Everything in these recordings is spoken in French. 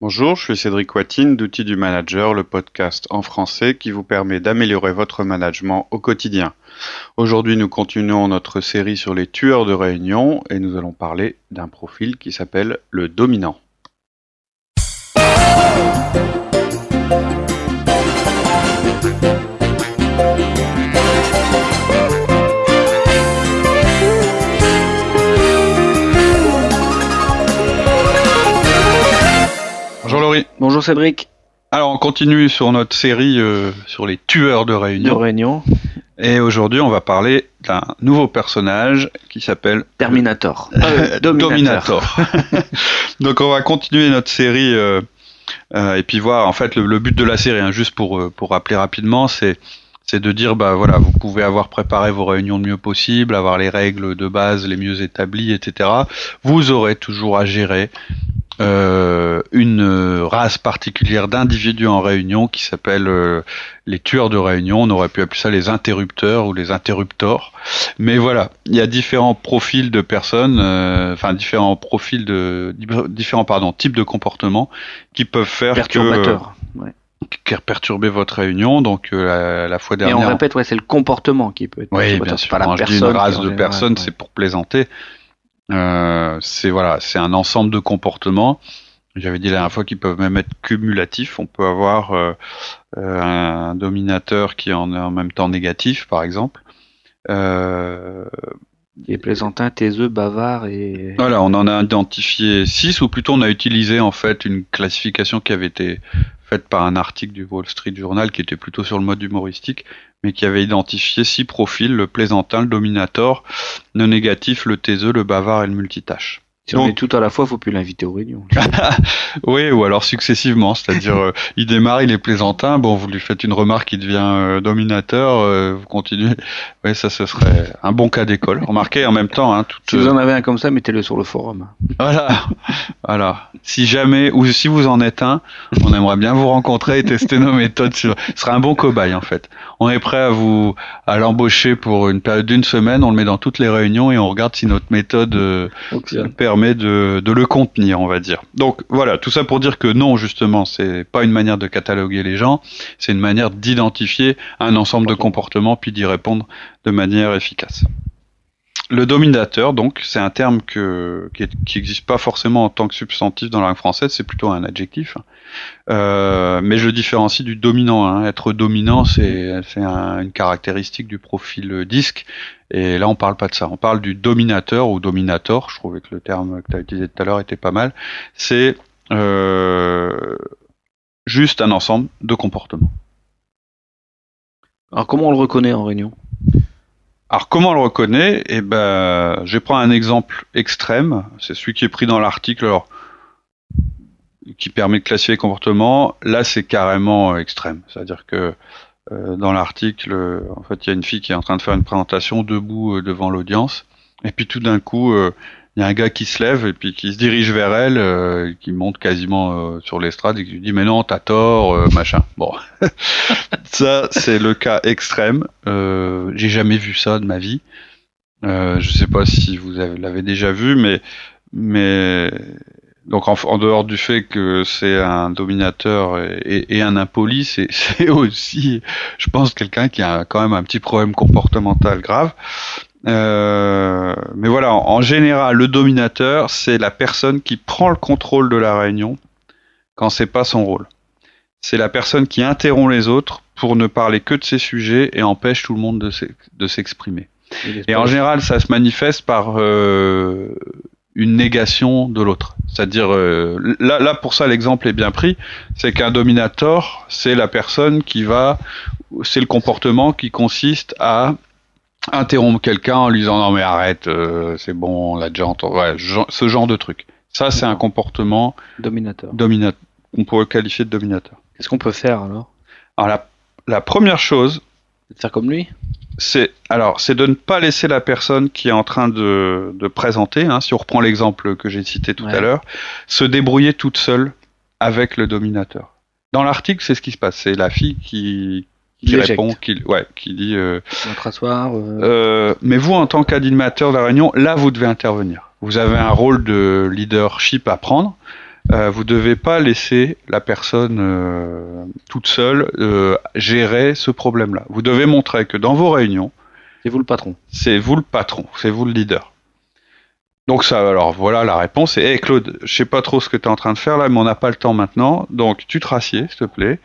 Bonjour, je suis Cédric Watine d'Outils du Manager, le podcast en français qui vous permet d'améliorer votre management au quotidien. Aujourd'hui, nous continuons notre série sur les tueurs de réunion et nous allons parler d'un profil qui s'appelle le dominant. Bonjour Cédric. Alors on continue sur notre série euh, sur les tueurs de De réunion. Réunion. Et aujourd'hui on va parler d'un nouveau personnage qui s'appelle Terminator. Euh, Dominator. Donc on va continuer notre série euh, et puis voir en fait le, le but de la série, hein, juste pour pour rappeler rapidement, c'est c'est de dire bah voilà vous pouvez avoir préparé vos réunions le mieux possible, avoir les règles de base les mieux établies, etc. Vous aurez toujours à gérer euh, une euh, race particulière d'individus en réunion qui s'appelle euh, les tueurs de réunion. On aurait pu appeler ça les interrupteurs ou les interruptors. Mais voilà, il y a différents profils de personnes, euh, enfin différents profils de différents pardon types de comportements qui peuvent faire. Ouais. que qui perturber votre réunion. Donc euh, la, la fois Et dernière. on répète, ouais, c'est le comportement qui peut être Oui, bien C'est sûr. Pas la Quand je dis personne. une race de personnes, ouais. c'est pour plaisanter. Euh, c'est voilà, c'est un ensemble de comportements. J'avais dit la dernière fois qu'ils peuvent même être cumulatifs. On peut avoir euh, euh, un dominateur qui en est en même temps négatif, par exemple. Euh, Qui est plaisantin, taiseux, bavard et. voilà, on en a identifié six, ou plutôt on a utilisé en fait une classification qui avait été faite par un article du Wall Street Journal qui était plutôt sur le mode humoristique, mais qui avait identifié six profils le plaisantin, le dominator, le négatif, le taiseux, le bavard et le multitâche. Si on Donc- est tout à la fois, faut plus l'inviter aux réunions. Oui, ou alors successivement, c'est-à-dire euh, il démarre, il est plaisantin, bon, vous lui faites une remarque, il devient euh, dominateur, euh, vous continuez. Oui, ça, ce serait un bon cas d'école. Remarquez en même temps, hein, si vous en avez un comme ça, mettez-le sur le forum. Voilà, voilà. Si jamais, ou si vous en êtes un, on aimerait bien vous rencontrer et tester nos méthodes. Sur... Ce sera un bon cobaye en fait. On est prêt à vous à l'embaucher pour une période d'une semaine. On le met dans toutes les réunions et on regarde si notre méthode euh, permet de, de le contenir, on va dire. Donc voilà, tout ça pour dire que non, justement, c'est pas une manière de cataloguer les gens, c'est une manière d'identifier un ensemble de comportements puis d'y répondre de manière efficace. Le dominateur, donc, c'est un terme qui, est- qui existe pas forcément en tant que substantif dans la langue française, c'est plutôt un adjectif. Euh, mais je différencie du dominant. hein. Être dominant, c'est c'est un- une caractéristique du profil disque. Et là, on parle pas de ça. On parle du dominateur ou dominator. Je trouvais que le terme que tu as utilisé tout à l'heure était pas mal. C'est euh, juste un ensemble de comportements. Alors comment on le reconnaît en réunion? Alors comment on le reconnaît Eh ben, je prends un exemple extrême. C'est celui qui est pris dans l'article. Qui permet de classifier les comportements. Là, c'est carrément euh, extrême. C'est-à-dire que euh, dans l'article, en fait, il y a une fille qui est en train de faire une présentation debout euh, devant l'audience, et puis tout d'un coup, il y a un gars qui se lève et puis qui se dirige vers elle, euh, qui monte quasiment euh, sur l'estrade et qui lui dit mais non, t'as tort, euh, machin. Bon, ça c'est le cas extrême. Euh, J'ai jamais vu ça de ma vie. Euh, je sais pas si vous avez- l'avez déjà vu, mais mais donc en, en dehors du fait que c'est un dominateur et, et- et un impoli, c'est aussi, je pense, quelqu'un qui a quand même un petit problème comportemental grave. Euh, mais voilà, en, général, le dominateur, c'est la personne qui prend le contrôle de la réunion quand c'est pas son rôle. C'est la personne qui interrompt les autres pour ne parler que de ses sujets et empêche tout le monde de s'exprimer. Et en général, ça se manifeste par euh, une négation de l'autre. C'est-à-dire, euh, là, là, pour ça, l'exemple est bien pris. C'est qu'un dominator, c'est la personne qui va, c'est le comportement qui consiste à interrompre quelqu'un en lui disant non mais arrête, euh, c'est bon, on l'a déjà entendu. Ouais, ce genre de truc. Ça, c'est un comportement Dominateur. dominateur qu'on pourrait qualifier de dominateur. Qu'est-ce qu'on peut faire alors? Alors la, la première chose, De Faire comme lui? c'est alors c'est de ne pas laisser la personne qui est en train de, de présenter, hein, si on reprend l'exemple que j'ai cité tout à l'heure, se débrouiller toute seule avec le dominateur. Dans l'article, c'est ce qui se passe. C'est la fille qui, qui répond, qui, ouais, qui dit euh, Notre asseoir. euh, euh, mais vous, en tant qu'animateur de la réunion, là, vous devez intervenir. Vous avez un rôle de leadership à prendre. euh, vous devez pas laisser la personne euh, toute seule euh, gérer ce problème-là. Vous devez montrer que dans vos réunions, C'est vous le patron. c'est vous le patron, c'est vous le leader. Donc ça, alors voilà la réponse. Et hey Claude, je sais pas trop ce que tu es en train de faire là, mais on n'a pas le temps maintenant. Donc tu te rassieds, s'il te plaît,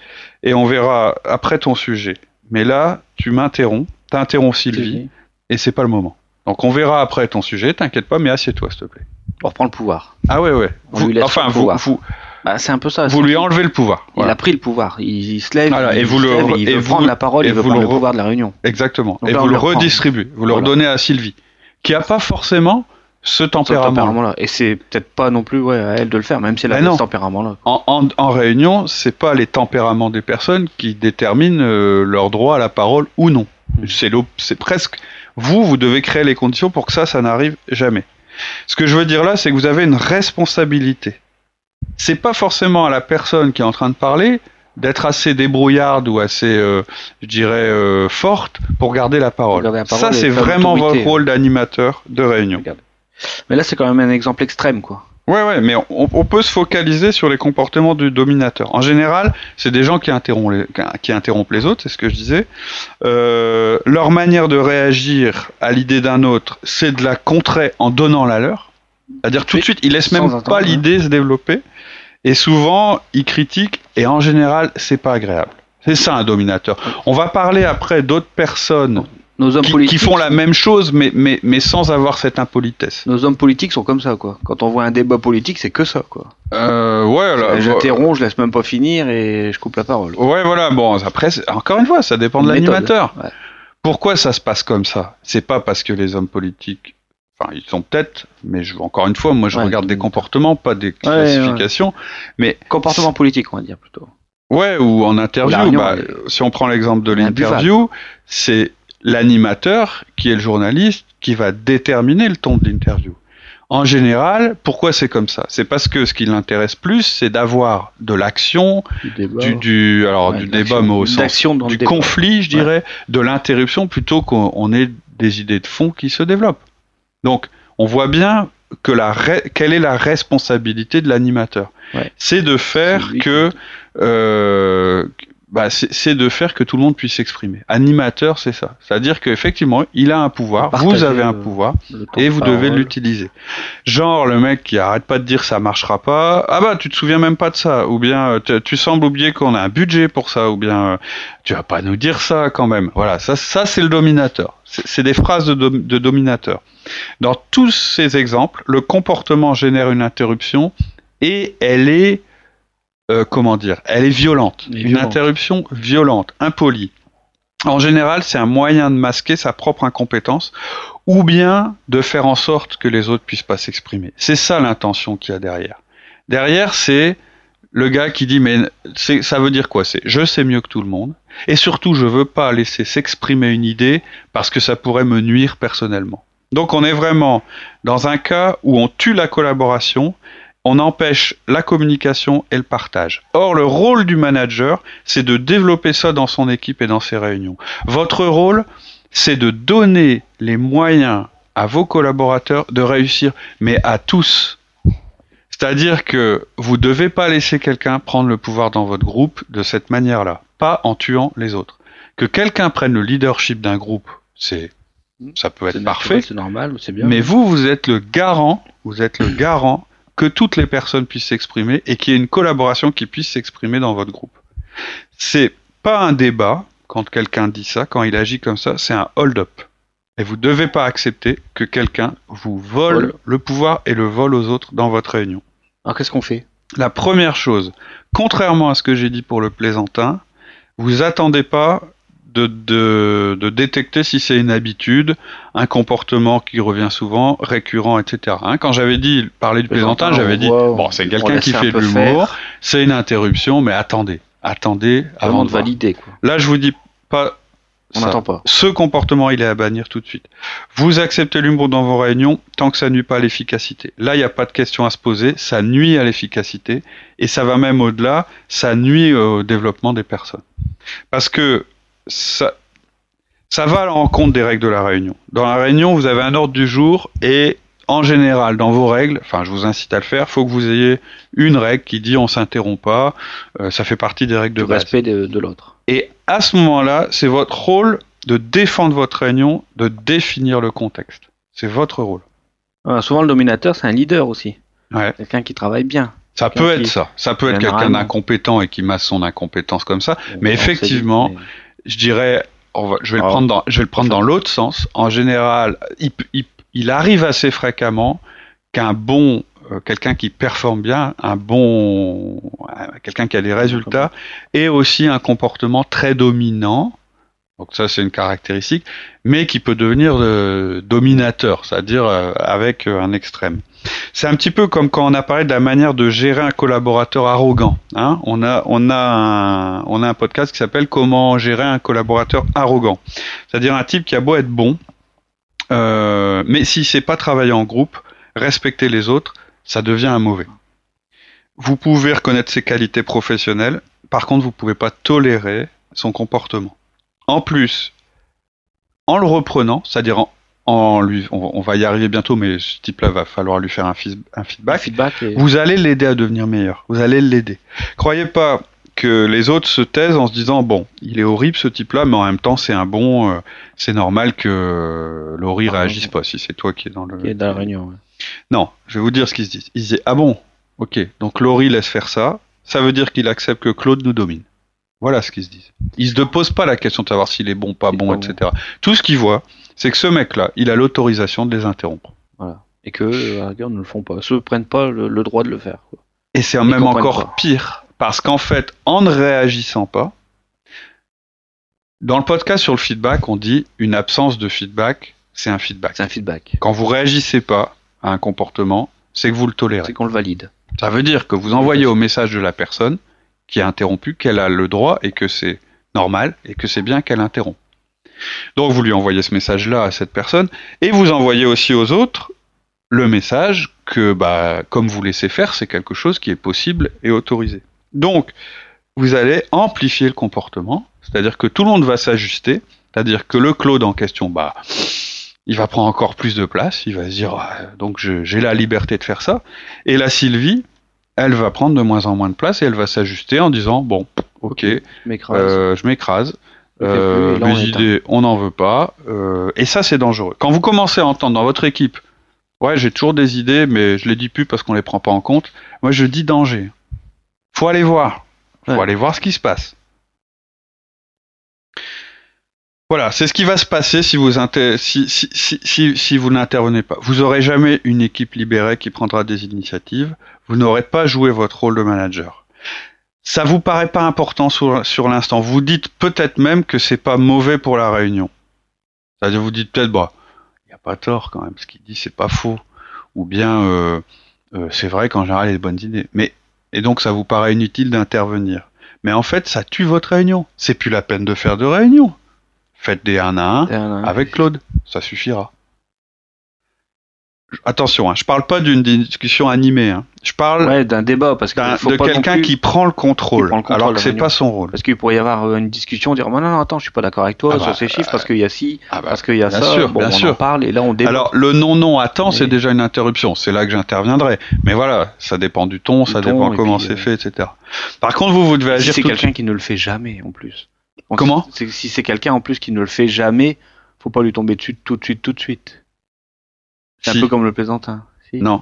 et on verra après ton sujet. Mais là, tu m'interromps, t'interromps Sylvie, et c'est pas le moment. Donc on verra après ton sujet. T'inquiète pas, mais assieds-toi, s'il te plaît. On reprend le pouvoir. Ah ouais, ouais. On Vous- lui laisse enfin, le vous, pouvoir. vous, Bah, c'est un peu ça. vous lui enlevez le pouvoir. Il a pris le pouvoir. Il, il se lève, Voilà, il, et vous le lève, re- il et veut vous prendre le- la parole, et il veut vous prendre le le pouvoir de la réunion. Exactement. Donc et là, vous le redistribuez. Vous le redonnez à Sylvie, qui a pas forcément ce Ce tempérament. tempérament-là. Et c'est peut-être pas non plus ouais, à elle de le faire, même si elle a Ben ce tempérament-là. En, en, en réunion, c'est pas les tempéraments des personnes qui déterminent euh, leur droit à la parole ou non. Mm. C'est presque vous, vous devez créer les conditions pour que ça, ça n'arrive jamais. Ce que je veux dire là, c'est que vous avez une responsabilité. C'est pas forcément à la personne qui est en train de parler d'être assez débrouillarde ou assez, euh, je dirais, euh, forte pour garder la parole. Pour garder la parole ça, c'est vraiment votre rôle d'animateur de réunion. Regarde. Mais là, c'est quand même un exemple extrême, quoi. Ouais, ouais, mais on, on peut se focaliser sur les comportements du dominateur. En général, c'est des gens qui interrompent les, qui interrompent les autres, c'est ce que je disais. Euh, leur manière de réagir à l'idée d'un autre, c'est de la contrer en donnant la leur. C'est-à-dire tout de suite, ils laissent même pas hein. l'idée se développer. Et souvent, ils critiquent, et en général, c'est pas agréable. C'est ça un dominateur. On va parler après d'autres personnes Nos hommes qui, qui politiques. font la même chose, mais, mais, mais sans avoir cette impolitesse. Nos hommes politiques sont comme ça, quoi. Quand on voit un débat politique, c'est que ça, quoi. Euh, ouais, là, J'interromps, je laisse même pas finir et je coupe la parole. Ouais, voilà. Bon, après, encore une fois, ça dépend de Une l'animateur. Ouais. Pourquoi ça se passe comme ça? C'est pas parce que les hommes politiques, enfin, ils sont peut-être, mais je, encore une fois, moi, je Ouais. regarde des comportements, pas des classifications. Comportement politique, on va dire plutôt. Ouais, ou en interview. Bah, si on prend l'exemple de l'interview, c'est l'animateur qui est le journaliste qui va déterminer le ton de l'interview. En général, pourquoi c'est comme ça? C'est parce que ce qui l'intéresse plus, c'est d'avoir de l'action, Du débat. du, du alors Ouais, du d'action- débat, mais au sens du débat. conflit, je dirais, de l'interruption, plutôt qu'on on ait des idées de fond qui se développent. Donc, on voit bien que la re- quelle est la responsabilité de l'animateur. Ouais. C'est de faire que euh, bah, c'est de faire que tout le monde puisse s'exprimer. Animateur, c'est ça. C'est-à-dire qu'effectivement, il a un pouvoir, vous avez un pouvoir, et vous devez l'utiliser. Genre le mec qui arrête pas de dire ça marchera pas. Ah bah tu te souviens même pas de ça. Ou bien euh, tu- sembles oublier qu'on a un budget pour ça. Ou bien euh, tu vas pas nous dire ça quand même. Voilà, ça, ça c'est le dominateur. C'est des phrases de, de dominateur. Dans tous ces exemples, le comportement génère une interruption et elle est euh, comment dire Elle est violente. Elle est une violente. interruption violente, impolie. En général, c'est un moyen de masquer sa propre incompétence ou bien de faire en sorte que les autres puissent pas s'exprimer. C'est ça l'intention qu'il y a derrière. Derrière, c'est le gars qui dit mais ça veut dire quoi? C'est je sais mieux que tout le monde et surtout je veux pas laisser s'exprimer une idée parce que ça pourrait me nuire personnellement. Donc on est vraiment dans un cas où on tue la collaboration, on empêche la communication et le partage. Or le rôle du manager, c'est de développer ça dans son équipe et dans ses réunions. Votre rôle, c'est de donner les moyens à vos collaborateurs de réussir, mais à tous. C'est-à-dire que vous ne devez pas laisser quelqu'un prendre le pouvoir dans votre groupe de cette manière-là, pas en tuant les autres. Que quelqu'un prenne le leadership d'un groupe, c'est ça peut être parfait, C'est normal, c'est bien. mais vous, vous êtes le garant, vous êtes le garant que toutes les personnes puissent s'exprimer et qu'il y ait une collaboration qui puisse s'exprimer dans votre groupe. C'est pas un débat quand quelqu'un dit ça, quand il agit comme ça, c'est un hold-up. Et vous ne devez pas accepter que quelqu'un vous vole Vole. le pouvoir et le vole aux autres dans votre réunion. Alors qu'est-ce qu'on fait? La première chose, contrairement à ce que j'ai dit pour le plaisantin, vous attendez pas de, de, de détecter si c'est une habitude, un comportement qui revient souvent, récurrent, etc. Hein, quand j'avais dit parler du plaisantin, j'avais dit bon, c'est quelqu'un qui fait de l'humour, c'est une interruption, mais attendez, attendez avant Avant de valider, quoi. Là, je vous dis pas. On n'attend pas. Ce comportement, il est à bannir tout de suite. Vous acceptez l'humour dans vos réunions tant que ça nuit pas à l'efficacité. Là, il n'y a pas de question à se poser, ça nuit à l'efficacité et ça va même au-delà, ça nuit au développement des personnes. Parce que ça, ça va à l'encontre des règles de la réunion. Dans la réunion, vous avez un ordre du jour et en général, dans vos règles, enfin, je vous incite à le faire, faut que vous ayez une règle qui dit on s'interrompt pas. euh, ça fait partie des règles de Le base. respect de, de l'autre. Et à ce moment-là, c'est votre rôle de défendre votre réunion, de définir le contexte. C'est votre rôle. Ah, souvent, le dominateur, c'est un leader aussi. Ouais. Quelqu'un qui travaille bien. Ça peut être qui- ça. Ça peut être quelqu'un d'incompétent et qui masse son incompétence comme ça. Mais On sait effectivement, je dirais, on va- je vais le Ah. prendre dans, je vais le prendre dans l'autre sens. En général, il, p- il- il arrive assez fréquemment qu'un bon, euh, quelqu'un qui performe bien, un bon, euh, quelqu'un qui a des résultats, ait aussi un comportement très dominant. Donc ça, c'est une caractéristique, mais qui peut devenir euh, dominateur, c'est-à-dire euh, avec euh, un extrême. C'est un petit peu comme quand on a parlé de la manière de gérer un collaborateur arrogant. Hein on a, on a un, on a un podcast qui s'appelle Comment gérer un collaborateur arrogant. C'est-à-dire un type qui a beau être bon, euh, mais s'il sait pas travailler en groupe, respecter les autres, ça devient un mauvais. Vous pouvez reconnaître ses qualités professionnelles, par contre, vous pouvez pas tolérer son comportement. En plus, en le reprenant, c'est-à-dire en, en lui, on, on va y arriver bientôt, mais ce type-là va falloir lui faire un, feedback. feedback et- Vous allez l'aider à devenir meilleur. Vous allez l'aider. Croyez pas que les autres se taisent en se disant bon, il est horrible ce type-là, mais en même temps c'est un bon, euh, c'est normal que Laurie Ah, réagisse pas si c'est toi qui es dans le. qui est dans la réunion. ouais. Non, je vais vous dire ce qu'ils se disent. Ils se disent ah bon, ok, donc Laurie laisse faire ça, ça veut dire qu'il accepte que Claude nous domine. Voilà ce qu'ils se disent. Ils se posent pas la question de savoir s'il est bon, pas bon, pas etc. Tout ce qu'ils voient, c'est que ce mec-là, il a l'autorisation de les interrompre. Et que, euh, à la ne le font pas. Ceux prennent pas le, le droit de le faire. quoi. Et c'est Ils même encore pas. pire, parce qu'en fait, en ne réagissant pas, dans le podcast sur le feedback, on dit une absence de feedback, c'est un feedback. C'est un feedback. Quand vous réagissez pas à un comportement, c'est que vous le tolérez. C'est qu'on le valide. Ça veut dire que vous envoyez au message de la personne qui a interrompu qu'elle a le droit et que c'est normal et que c'est bien qu'elle interrompt. Donc vous lui envoyez ce message-là à cette personne et vous envoyez aussi aux autres le message que, bah, comme vous laissez faire, c'est quelque chose qui est possible et autorisé. Donc, vous allez amplifier le comportement, c'est-à-dire que tout le monde va s'ajuster, c'est-à-dire que le Claude en question, bah, il va prendre encore plus de place, il va se dire, Ah, donc j'ai la liberté de faire ça. Et la Sylvie, elle va prendre de moins en moins de place et elle va s'ajuster en disant, bon, ok, euh, je m'écrase. Euh, on mes éteint. idées, on n'en veut pas. euh, et ça, c'est dangereux. Quand vous commencez à entendre dans votre équipe, ouais, j'ai toujours des idées, mais je les dis plus parce qu'on les prend pas en compte. Moi, je dis danger. Faut aller voir. Faut Ouais. aller voir ce qui se passe. Voilà, c'est ce qui va se passer si vous n'intervenez pas. Vous aurez jamais une équipe libérée qui prendra des initiatives. Vous n'aurez pas joué votre rôle de manager. Ça vous paraît pas important sur, l'instant. Vous dites peut-être même que c'est pas mauvais pour la réunion. C'est-à-dire vous dites peut-être bah il y a pas tort quand même. Ce qu'il dit c'est pas faux. Ou bien euh, euh, c'est vrai qu'en général il y a des bonnes idées. Mais et donc ça vous paraît inutile d'intervenir. Mais en fait ça tue votre réunion. C'est plus la peine de faire de réunion. Faites des 1 à 1 C'est un- avec Claude, ça suffira. Attention, hein, je parle pas d'une discussion animée. hein. Je parle Ouais, d'un débat, parce qu'il faut de quelqu'un qui prend le contrôle, qui prend le contrôle alors que c'est pas son rôle. Parce qu'il pourrait y avoir euh, une discussion, dire non, non, attends, je suis pas d'accord avec toi Ah bah, sur ces chiffres parce qu'il y a ci, Ah bah, parce qu'il y a bien ça. sûr, bon, bien on en parle et là on débat. Alors le non non attends, c'est Mais- déjà une interruption. C'est là que j'interviendrai. Mais voilà, ça dépend du ton, ça ton, dépend comment puis, c'est euh, fait, etc. Par contre, vous vous devez si agir c'est quelqu'un qui ne le fait jamais en plus. Comment Si c'est quelqu'un en plus qui ne le fait jamais, faut pas lui tomber dessus tout de suite, tout de suite. C'est Si. un peu comme le plaisantin. Si. Non,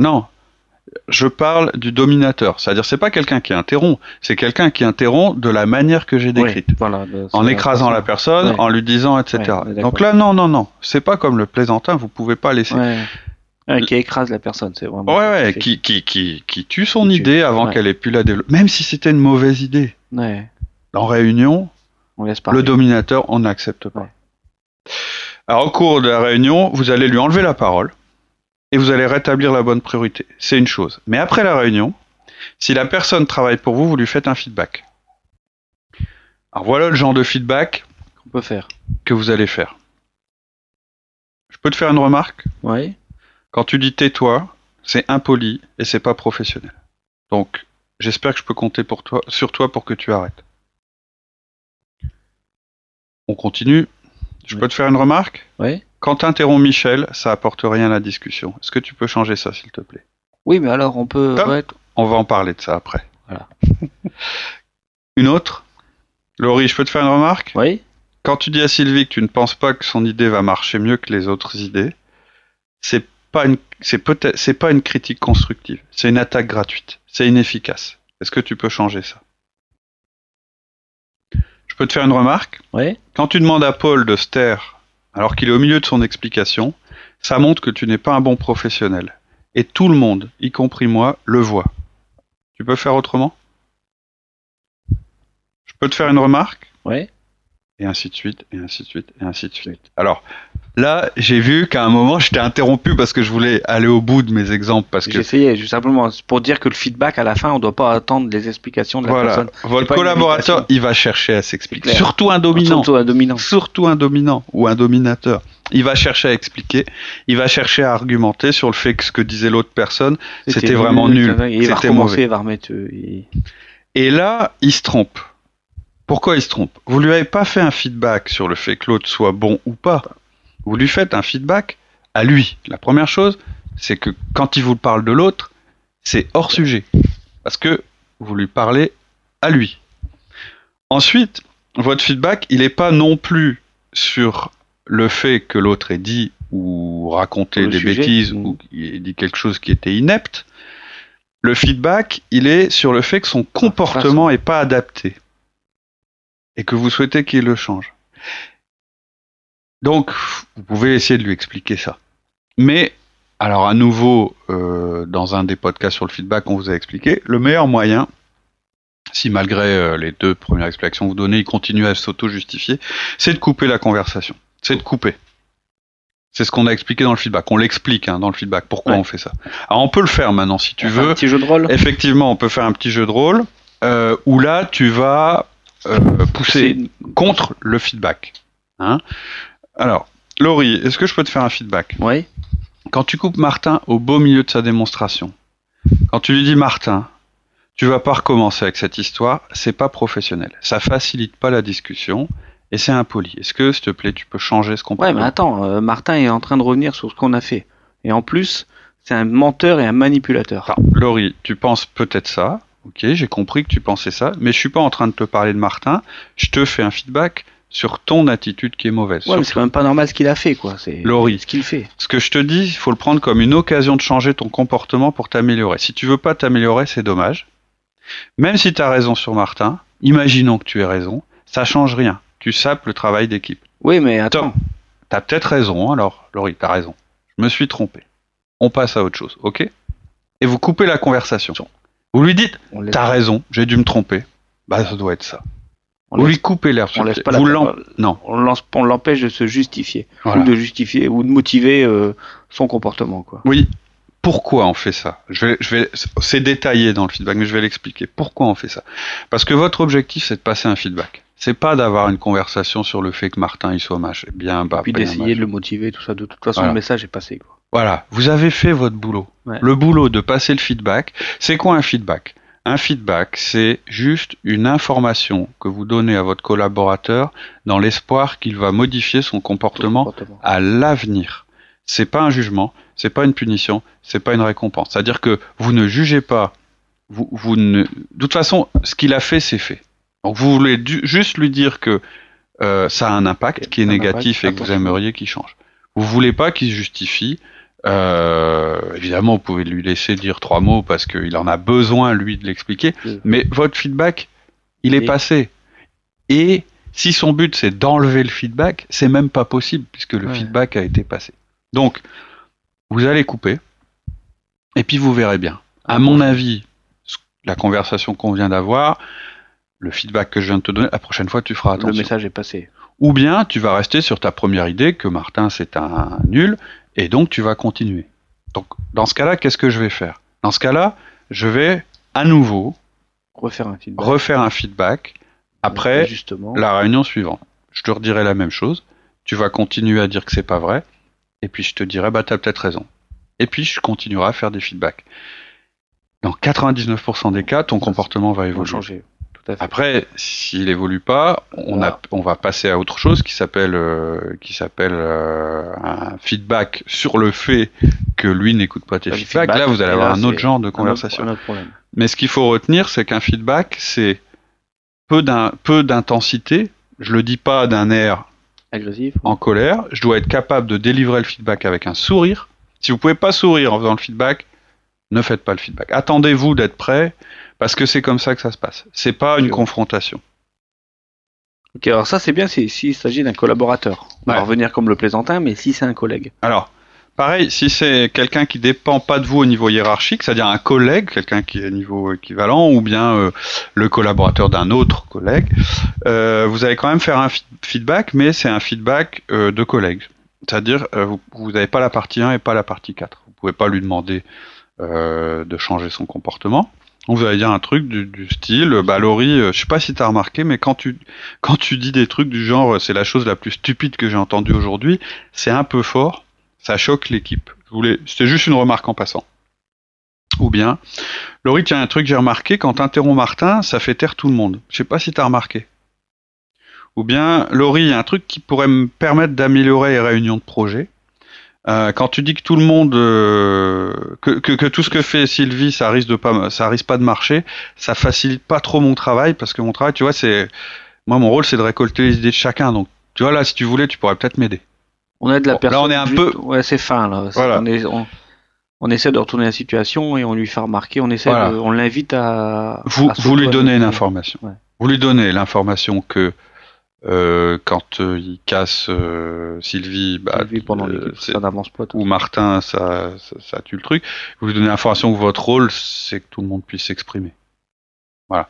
non. Je parle du dominateur. C'est-à-dire, c'est pas quelqu'un qui interrompt, c'est quelqu'un qui interrompt de la manière que j'ai Ouais, décrite. voilà, en écrasant la personne, Ouais. en lui disant, etc. Ouais. Donc là, non, non, non, c'est pas comme le plaisantin, vous pouvez pas laisser. Ouais, Ouais. Ouais, qui écrase la personne, c'est vraiment. ouais, c'est- qui, qui, qui, qui tue son Qui tue. idée avant Ouais. qu'elle ait pu la développer. Même si c'était une mauvaise idée. Ouais, En réunion, on laisse parler. le dominateur, on n'accepte pas. Ouais. Alors, au cours de la réunion, vous allez lui enlever la parole et vous allez rétablir la bonne priorité. C'est une chose. Mais après la réunion, si la personne travaille pour vous, vous lui faites un feedback. Alors voilà le genre de feedback qu'on peut faire. que vous allez faire. Je peux te faire une remarque? Ouais. Quand tu dis tais-toi, c'est impoli et c'est pas professionnel. Donc, j'espère que je peux compter pour toi, sur toi pour que tu arrêtes. On continue. Je Oui. peux te faire une remarque? Ouais. quand tu interromps Michel, ça apporte rien à la discussion. Est-ce que tu peux changer ça, s'il te plaît? Oui, mais alors on peut. Ouais, On va en parler de ça après. Voilà. Une autre? Laurie, je peux te faire une remarque? Oui. Quand tu dis à Sylvie que tu ne penses pas que son idée va marcher mieux que les autres idées, c'est pas une, c'est peut-être, c'est pas une critique constructive. C'est une attaque gratuite. C'est inefficace. Est-ce que tu peux changer ça? Peux te faire une remarque Oui. Quand tu demandes à Paul de se taire alors qu'il est au milieu de son explication, ça montre que tu n'es pas un bon professionnel. Et tout le monde, y compris moi, le voit. Tu peux faire autrement? Je peux te faire une remarque? Oui. et ainsi de suite, et ainsi de suite, et ainsi de suite. Alors, là, j'ai vu qu'à un moment, je t'ai interrompu parce que je voulais aller au bout de mes exemples, parce que, J'essayais juste simplement pour dire que le feedback à la fin, on doit pas attendre les explications de la voilà, personne. votre collaborateur, il va chercher à s'expliquer. Surtout un dominant. Surtout un dominant. Surtout un dominant ou un dominateur. Il va chercher à expliquer, il va chercher à argumenter sur le fait que ce que disait l'autre personne, c'était vraiment nul, Et il va c'était mauvais. il va remettre. euh, il- Et là, il se trompe. Pourquoi il se trompe? Vous lui avez pas fait un feedback sur le fait que l'autre soit bon ou pas? Vous lui faites un feedback à lui. La première chose, c'est que quand il vous parle de l'autre, c'est hors sujet. Parce que vous lui parlez à lui. Ensuite, votre feedback, il n'est pas non plus sur le fait que l'autre ait dit ou raconté des sujet. bêtises Mm. ou qu'il ait dit quelque chose qui était inepte. Le feedback, il est sur le fait que son comportement n'est pas adapté et que vous souhaitez qu'il le change. Donc, vous pouvez essayer de lui expliquer ça. Mais, alors à nouveau, euh, dans un des podcasts sur le feedback, on vous a expliqué, le meilleur moyen, si malgré euh, les deux premières explications que vous donnez, il continue à s'auto-justifier, c'est de couper la conversation. C'est de couper. C'est ce qu'on a expliqué dans le feedback. On l'explique hein, dans le feedback pourquoi Ouais. on fait ça. Alors on peut le faire maintenant si tu on veux. Un petit jeu de rôle. Effectivement, on peut faire un petit jeu de rôle euh, où là, tu vas euh, pousser contre le feedback. Hein Alors, Laurie, est-ce que je peux te faire un feedback? Oui. Quand tu coupes Martin au beau milieu de sa démonstration, quand tu lui dis Martin, tu vas pas recommencer avec cette histoire, c'est pas professionnel. Ça facilite pas la discussion et c'est impoli. Est-ce que, s'il te plaît, tu peux changer ce Ouais, comportement? mais attends, euh, Martin est en train de revenir sur ce qu'on a fait. Et en plus, c'est un menteur et un manipulateur. Attends, Laurie, tu penses peut-être ça. Ok, j'ai compris que tu pensais ça, mais je suis pas en train de te parler de Martin. Je te fais un feedback sur ton attitude qui est mauvaise. Ouais, mais c'est quand même pas normal ce qu'il a fait, quoi. C'est Laurie. ce qu'il fait. Ce que je te dis, il faut le prendre comme une occasion de changer ton comportement pour t'améliorer. Si tu veux pas t'améliorer, c'est dommage. Même si tu as raison sur Martin, imaginons que tu aies raison, ça change rien. Tu sapes le travail d'équipe. Oui, mais attends. T'as peut-être raison, alors, Laurie, t'as raison. Je me suis trompé. On passe à autre chose, ok? Et vous coupez la conversation. Vous lui dites, t'as raison, j'ai dû me tromper. Bah, ça doit être ça. On lui coupez l'air. on laisse pas vous Non, on lance- on l'empêche de se justifier. voilà. Ou de justifier, ou de motiver euh, son comportement, quoi. Oui. Pourquoi on fait ça? Je vais, je vais, C'est détaillé dans le feedback, mais je vais l'expliquer. Pourquoi on fait ça? Parce que votre objectif, c'est de passer un feedback. C'est pas d'avoir une conversation sur le fait que Martin il soit mâche. Bien, bah, Puis pas bien d'essayer de le motiver, tout ça. De toute façon, Voilà. le message est passé, quoi. Voilà, vous avez fait votre boulot. Ouais. Le boulot de passer le feedback, c'est quoi un feedback? Un feedback, c'est juste une information que vous donnez à votre collaborateur dans l'espoir qu'il va modifier son comportement Comportement. à l'avenir. C'est pas un jugement, c'est pas une punition, c'est pas une récompense. C'est-à-dire que vous ne jugez pas, vous, vous ne. De toute façon, ce qu'il a fait, c'est fait. Donc vous voulez du- juste lui dire que euh, ça a un impact qui est négatif impact, et que vous aimeriez qu'il change. Vous voulez pas qu'il se justifie. Euh, évidemment, vous pouvez lui laisser dire trois mots parce qu'il en a besoin lui de l'expliquer. Oui. Mais votre feedback, il est passé. Et si son but c'est d'enlever le feedback, c'est même pas possible puisque le Ouais. feedback a été passé. Donc, vous allez couper et puis vous verrez bien. À mon avis, la conversation qu'on vient d'avoir, le feedback que je viens de te donner, la prochaine fois tu feras Le attention. message est passé. Ou bien tu vas rester sur ta première idée que Martin c'est un nul et donc tu vas continuer. Donc dans ce cas-là, qu'est-ce que je vais faire? Dans ce cas-là, je vais à nouveau Refaire un feedback. refaire un feedback après justement. la réunion suivante. Je te redirai la même chose. Tu vas continuer à dire que c'est pas vrai. Et puis je te dirai, bah t'as peut-être raison. Et puis je continuerai à faire des feedbacks. Dans 99% des cas, ton comportement va évoluer. changer. Après, s'il évolue pas, on, a, on va passer à autre chose qui s'appelle euh, qui s'appelle euh, un feedback sur le fait que lui n'écoute pas tes feedbacks. feedback, Là, vous allez avoir là, un autre genre de un autre- conversation. un autre problème. Mais ce qu'il faut retenir, c'est qu'un feedback, c'est peu d'intensité. Je le dis pas d'un air Agressif. en colère. Je dois être capable de délivrer le feedback avec un sourire. Si vous pouvez pas sourire en faisant le feedback, ne faites pas le feedback. Attendez-vous d'être prêt, parce que c'est comme ça que ça se passe. C'est pas une confrontation. Ok, alors ça c'est bien si- s'il s'agit d'un collaborateur. On va Ouais. revenir comme le plaisantin, mais si c'est un collègue. Alors, pareil, si c'est quelqu'un qui dépend pas de vous au niveau hiérarchique, c'est-à-dire un collègue, quelqu'un qui est à niveau équivalent, ou bien euh, le collaborateur d'un autre collègue, euh, vous allez quand même faire un feedback, mais c'est un feedback euh, de collègue. C'est-à-dire, vous- n'avez pas la partie 1 et pas la partie 4. Vous pouvez pas lui demander de changer son comportement. Donc vous allez dire un truc du, style, bah Laurie, euh, je sais pas si tu as remarqué, mais quand tu quand tu dis des trucs du genre, euh, c'est la chose la plus stupide que j'ai entendue aujourd'hui, c'est un peu fort, ça choque l'équipe. C'était juste une remarque en passant. Ou bien, Laurie, tiens, un truc j'ai remarqué, quand t'interromps Martin, ça fait taire tout le monde. Je sais pas si t'as remarqué. Ou bien, Laurie, y a un truc qui pourrait me permettre d'améliorer les réunions de projet. Euh, quand tu dis que tout le monde, euh, que, que, que tout ce que fait Sylvie, ça risque de pas, ça risque pas de marcher, ça facilite pas trop mon travail parce que mon travail, tu vois, c'est, moi, mon rôle, c'est de récolter les idées de chacun. Donc, tu vois, là, si tu voulais, tu pourrais peut-être m'aider. On aide la Bon, là, personne. on est un peu- Ouais, c'est fin là. Voilà. On, est- on- on essaie de retourner la situation et on lui fait remarquer. On essaie Voilà. de- on l'invite à. Vous, à vous lui donnez une information. Ouais. Vous lui donnez l'information que euh, quand euh, il casse euh, Sylvie, bah, Sylvie, pendant l'équipe, c'est- ça n'avance pas. tout ou Martin, ça, ça, ça tue le truc. Vous lui donnez l'information que votre rôle, c'est que tout le monde puisse s'exprimer. Voilà.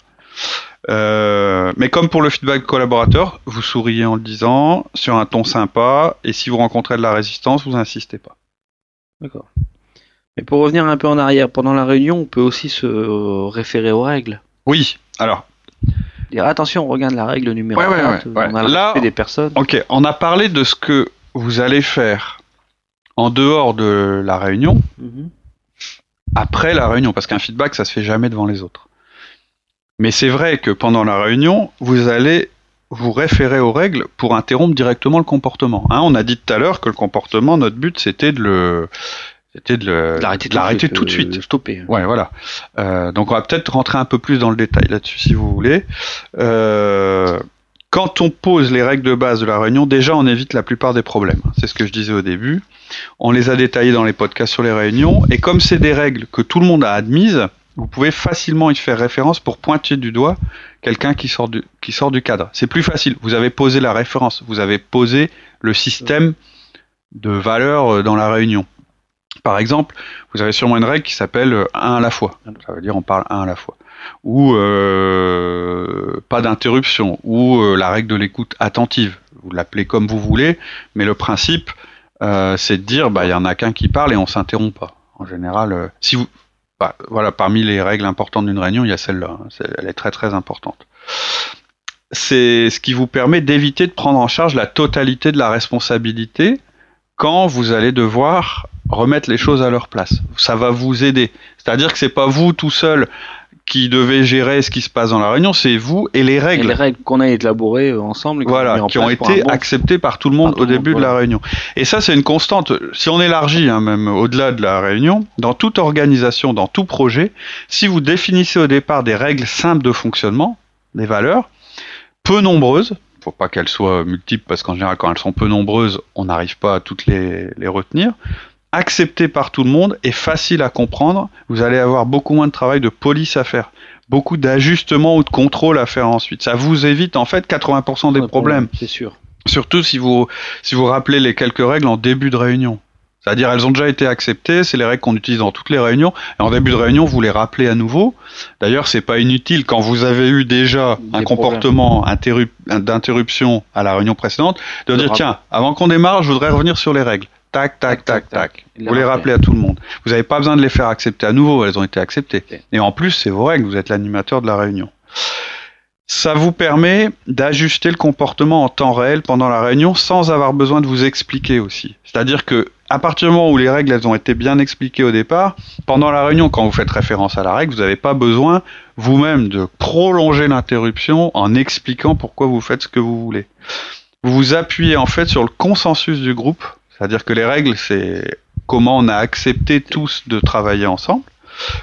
Mais comme pour le feedback collaborateur, vous souriez en le disant, sur un ton sympa, et si vous rencontrez de la résistance, vous insistez pas. D'accord. Mais pour revenir un peu en arrière, pendant la réunion, on peut aussi se référer aux règles. Oui, alors, Dire attention, on regarde la règle numéro Ouais, ouais, 4, ouais, ouais. on a Là- des personnes. ok, on a parlé de ce que vous allez faire en dehors de la réunion, Mhm. après la réunion, parce qu'un feedback, ça se fait jamais devant les autres. Mais c'est vrai que pendant la réunion, vous allez vous référer aux règles pour interrompre directement le comportement. Hein, on a dit tout à l'heure que le comportement, notre but, c'était de le, c'était de L'arrêter tout de euh, suite. stopper. Ouais, voilà. Euh, donc on va peut-être rentrer un peu plus dans le détail là-dessus si vous voulez. Euh, quand on pose les règles de base de la réunion, déjà on évite la plupart des problèmes. C'est ce que je disais au début. On les a détaillés dans les podcasts sur les réunions. Et comme c'est des règles que tout le monde a admises, vous pouvez facilement y faire référence pour pointer du doigt quelqu'un qui sort du, qui sort du cadre. C'est plus facile. Vous avez posé la référence. Vous avez posé le système de valeurs euh, dans la réunion. Par exemple, vous avez sûrement une règle qui s'appelle euh, un à la fois. Ça veut dire on parle un à la fois. Ou euh, pas d'interruption. Ou euh, la règle de l'écoute attentive. Vous l'appelez comme vous voulez, mais le principe, c'est de dire, bah, il y en a qu'un qui parle et on s'interrompt pas. En général, si vous, bah, voilà, parmi les règles importantes d'une réunion, il y a celle-là. hein. Elle est très très importante. C'est ce qui vous permet d'éviter de prendre en charge la totalité de la responsabilité quand vous allez devoir remettre les choses à leur place. Ça va vous aider. C'est-à-dire que c'est pas vous tout seul qui devez gérer ce qui se passe dans la réunion, c'est vous et les Et règles. les règles qu'on a élaborées euh, ensemble, et Voilà, qui ont été bon- acceptés par tout le monde tout au monde, début de la réunion. Et ça, c'est une constante. Si on élargit, hein, même au-delà de la réunion, dans toute organisation, dans tout projet, si vous définissez au départ des règles simples de fonctionnement, des valeurs, peu nombreuses, faut pas qu'elles soient multiples parce qu'en général, quand elles sont peu nombreuses, on n'arrive pas à toutes les, les retenir. Acceptées par tout le monde et facile à comprendre, vous allez avoir beaucoup moins de travail de police à faire, beaucoup d'ajustements ou de contrôle à faire ensuite. Ça vous évite en fait 80% des Ouais, problèmes. C'est sûr. Surtout si vous, si vous rappelez les quelques règles en début de réunion. C'est-à-dire, elles ont déjà été acceptées, c'est les règles qu'on utilise dans toutes les réunions, et en début de réunion, vous les rappelez à nouveau. D'ailleurs, c'est pas inutile quand vous avez eu déjà Des un comportement interrup- d'interruption à la réunion précédente, de dire, tiens, avant qu'on démarre, je voudrais revenir sur les règles. Tac, tac, tac, tac. Vous les rappelez à tout le monde. Vous n'avez pas besoin de les faire accepter à nouveau, elles ont été acceptées. Et en plus, c'est vos règles, vous êtes l'animateur de la réunion. Ça vous permet d'ajuster le comportement en temps réel pendant la réunion sans avoir besoin de vous expliquer aussi. C'est-à-dire que à partir du moment où les règles elles ont été bien expliquées au départ, pendant la réunion, quand vous faites référence à la règle, vous n'avez pas besoin vous-même de prolonger l'interruption en expliquant pourquoi vous faites ce que vous voulez. Vous vous appuyez en fait sur le consensus du groupe, c'est-à-dire que les règles, c'est comment on a accepté tous de travailler ensemble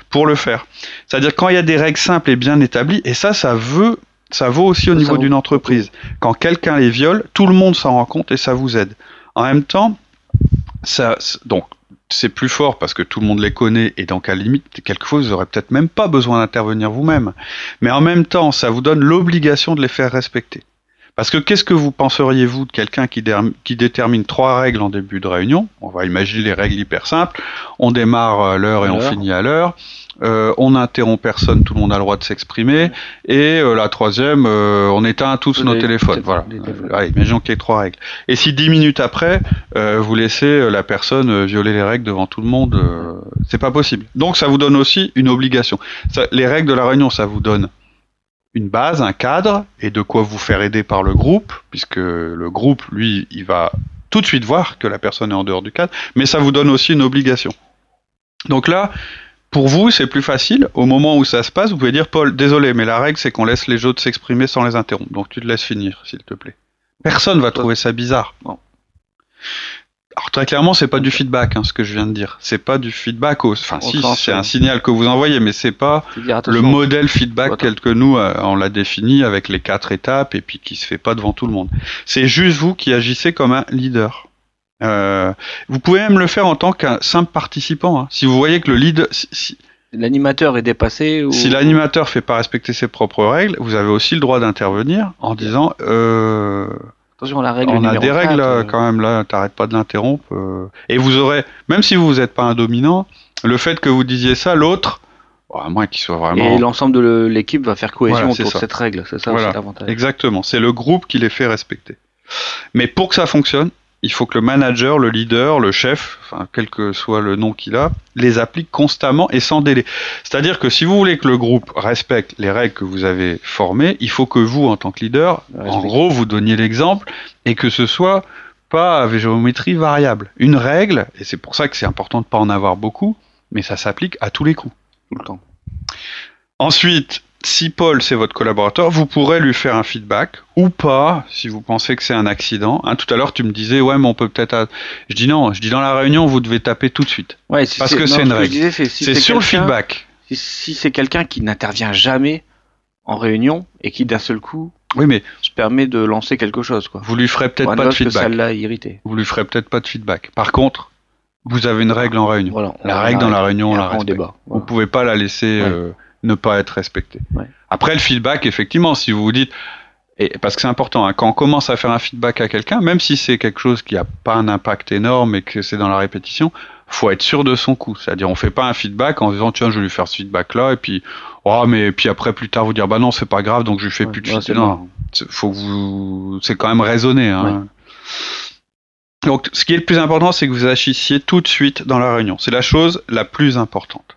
pour le faire. C'est-à-dire quand il y a des règles simples et bien établies, et ça, ça veut, ça vaut aussi au niveau d'une entreprise. Quand quelqu'un les viole, tout le monde s'en rend compte et ça vous aide. En même temps, donc c'est plus fort parce que tout le monde les connaît et donc à la limite, quelquefois vous aurez peut-être même pas besoin d'intervenir vous-même. Mais en même temps, ça vous donne l'obligation de les faire respecter. Parce que qu'est-ce que vous penseriez vous de quelqu'un qui, qui, détermine trois règles en début de réunion? On va imaginer les règles hyper simples. On démarre à l'heure et on finit à l'heure. Euh, on n'interrompt personne, tout le monde a le droit de s'exprimer. Et euh, la troisième, euh, on éteint tous nos téléphones. Voilà. Allez, imaginons qu'il y ait trois règles. Et si dix minutes après, vous laissez la personne violer les règles devant tout le monde, c'est pas possible. Donc ça vous donne aussi une obligation. les règles de la réunion, ça vous donne une base, un cadre, et de quoi vous faire aider par le groupe, puisque le groupe, lui, il va tout de suite voir que la personne est en dehors du cadre, mais ça vous donne aussi une obligation. Donc là, pour vous, c'est plus facile. Au moment où ça se passe, vous pouvez dire, Paul, désolé, mais la règle, c'est qu'on laisse les autres s'exprimer sans les interrompre. Donc tu te laisses finir, s'il te plaît. Personne va trouver ça bizarre. Alors très clairement, c'est pas du feedback, hein, ce que je viens de dire. C'est pas du feedback. Au... Enfin, si, c'est un signal que vous envoyez, mais c'est pas le modèle feedback tel que nous euh, on l'a défini avec les quatre étapes et puis qui se fait pas devant tout le monde. C'est juste vous qui agissez comme un leader. Euh, vous pouvez même le faire en tant qu'un simple participant. Hein. Si vous voyez que le leader, si, l'animateur est dépassé ou... Si l'animateur fait pas respecter ses propres règles, vous avez aussi le droit d'intervenir en disant euh, Attention, la règle On a des règles euh, quand même là, t'arrêtes pas de l'interrompre. Euh. Et vous aurez, même si vous n'êtes pas un dominant, le fait que vous disiez ça, l'autre, à moins qu'il soit vraiment. Et l'ensemble de l'équipe va faire cohésion autour de cette règle, c'est ça l'avantage. Exactement, c'est le groupe qui les fait respecter. Mais pour que ça fonctionne, il faut que le manager, le leader, le chef, enfin, quel que soit le nom qu'il a, les applique constamment et sans délai. C'est-à-dire que si vous voulez que le groupe respecte les règles que vous avez formées, il faut que vous, en tant que leader, en gros, vous donniez l'exemple et que ce soit pas à géométrie variable. Une règle, et c'est pour ça que c'est important de pas en avoir beaucoup, mais ça s'applique à tous les coups. Tout le temps. Ensuite, si Paul c'est votre collaborateur, vous pourrez lui faire un feedback ou pas si vous pensez que c'est un accident. Hein, tout à l'heure tu me disais ouais mais on peut peut-être. Je dis non, je dis dans la réunion vous devez taper tout de suite. Ouais, parce que c'est une règle. c'est sur le feedback. Si, c'est quelqu'un qui n'intervient jamais en réunion et qui d'un seul coup oui, mais se permet de lancer quelque chose quoi. Vous lui ferez peut-être pas de feedback. ça l'a irrité. Vous lui ferez peut-être pas de feedback. Par contre, vous avez une règle en réunion. la règle dans la réunion, on la respecte. Débat. Vous pouvez pas la laisser. Euh, ne pas être respecté. Après le feedback, effectivement, si vous vous dites, et parce que c'est important, hein, quand on commence à faire un feedback à quelqu'un, même si c'est quelque chose qui n'a pas un impact énorme et que c'est dans la répétition, faut être sûr de son coup. C'est-à-dire, on fait pas un feedback en disant tiens, je vais lui faire ce feedback-là et puis oh mais puis après plus tard vous dire bah non c'est pas grave donc je lui fais plus de feedback. Non, faut vous, c'est quand même raisonné. Hein. Donc, ce qui est le plus important, c'est que vous agissiez tout de suite dans la réunion. C'est la chose la plus importante.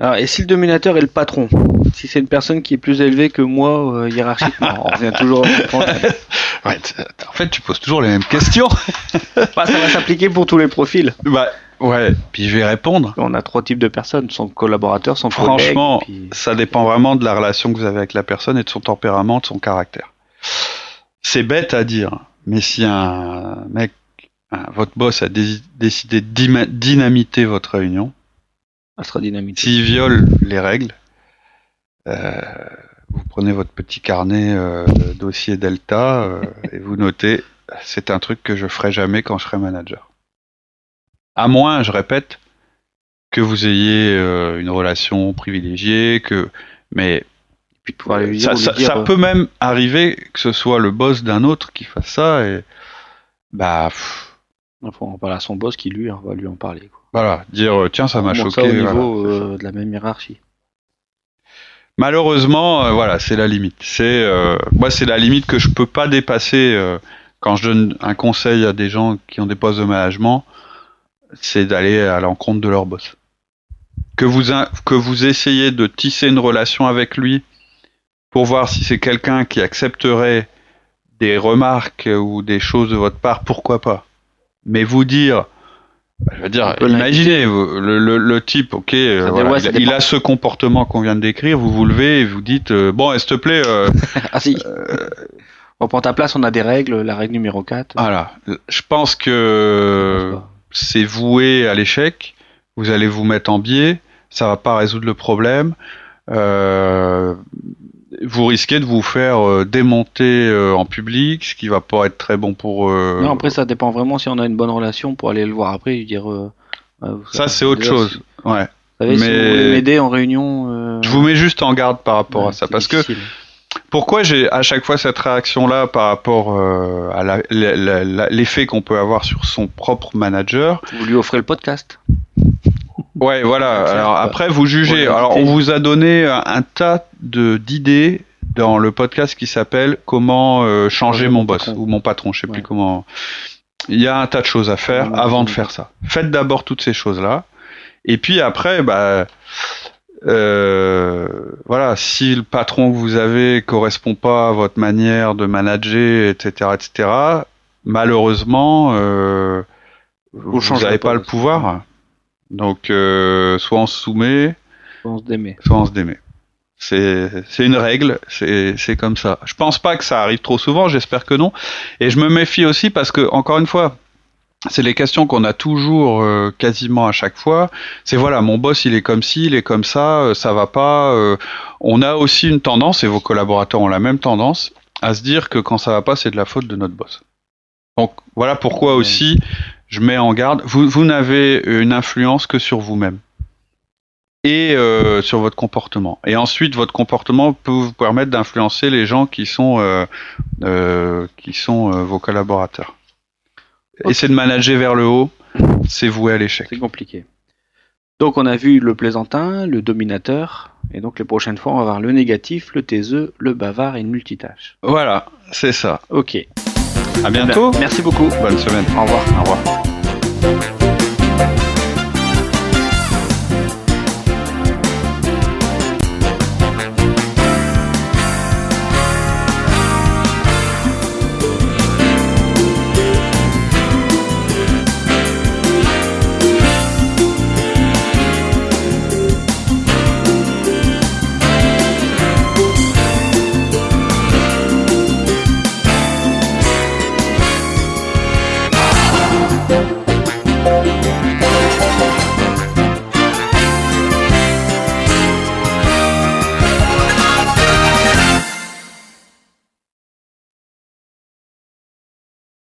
Alors, et si le dominateur est le patron Si c'est une personne qui est plus élevée que moi euh, hiérarchiquement On revient toujours ouais, En fait, tu poses toujours les mêmes questions. bah, ça va s'appliquer pour tous les profils. Bah, ouais, puis je vais répondre. On a trois types de personnes, son collaborateur, son Franchement, ça dépend vraiment de la relation que vous avez avec la personne et de son tempérament, de son caractère. C'est bête à dire, mais si un mec, votre boss a décidé de dynamiter votre réunion, s'il viole les règles, euh, vous prenez votre petit carnet euh, dossier Delta euh, et vous notez c'est un truc que je ferai jamais quand je serai manager. À moins, je répète, que vous ayez une relation privilégiée, que mais ça, peut même arriver que ce soit le boss d'un autre qui fasse ça et bah. Faut en parler à son boss qui lui va lui en parler. Quoi. Voilà, dire euh, tiens, ça m'a choqué. au niveau euh, de la même hiérarchie. Malheureusement, euh, voilà, c'est la limite. C'est moi, c'est la limite que je peux pas dépasser quand je donne un conseil à des gens qui ont des postes de management, c'est d'aller à l'encontre de leur boss. Que vous que vous essayez de tisser une relation avec lui pour voir si c'est quelqu'un qui accepterait des remarques ou des choses de votre part, pourquoi pas. Mais vous dire je veux dire, imaginez le, le, le type, ok, euh, voilà, il, a ce comportement qu'on vient de décrire. Vous vous levez et vous dites, euh, bon, s'il te plaît, euh, Ah si. On prend ta place, on a des règles. La règle numéro 4. voilà. Je pense que c'est voué à l'échec. Vous allez vous mettre en biais. Ça va pas résoudre le problème. Vous risquez de vous faire euh, démonter euh, en public, ce qui va pas être très bon pour. euh, Non, après, ça dépend vraiment si on a une bonne relation pour aller le voir après et lui dire. ça, c'est autre chose. si- Ouais. Vous savez, si Mais- vous voulez m'aider en réunion. Je vous mets juste en garde par rapport ouais, à ça, parce que. Pourquoi j'ai à chaque fois cette réaction-là par rapport euh, à l'effet qu'on peut avoir sur son propre manager Vous lui offrez le podcast. Ouais, voilà. Alors après, vous jugez. Alors on vous a donné un, un tas de d'idées dans le podcast qui s'appelle Comment euh, changer mon boss ou mon patron, je sais plus comment. Il y a un tas de choses à faire Ouais, avant de faire ça. Faites d'abord toutes ces choses-là, et puis après, bah. Euh, voilà, si le patron que vous avez correspond pas à votre manière de manager, etc., etc., malheureusement, euh, vous n'avez pas, pas le pouvoir. Donc, euh, soit on se soumet, On se démet. soit on se démet. C'est une règle, c'est comme ça. Je pense pas que ça arrive trop souvent, j'espère que non. Et je me méfie aussi parce que, encore une fois, c'est les questions qu'on a toujours euh, quasiment à chaque fois. C'est voilà, mon boss il est comme ci, il est comme ça, euh, ça va pas. euh. on a aussi une tendance, et vos collaborateurs ont la même tendance, à se dire que quand ça va pas, c'est de la faute de notre boss. Donc voilà pourquoi aussi je mets en garde. Vous, vous n'avez une influence que sur vous-même et euh, sur votre comportement. Et ensuite, votre comportement peut vous permettre d'influencer les gens qui sont euh, euh, qui sont vos collaborateurs. Ok. Essayer de manager vers le haut, c'est voué à l'échec. C'est compliqué. Donc on a vu le plaisantin, le dominateur, et donc les prochaines fois on va voir le négatif, le taiseux, le bavard et le multitâche. Voilà, c'est ça. Ok. À bientôt. Merci beaucoup. Bonne semaine. Au revoir. Au revoir.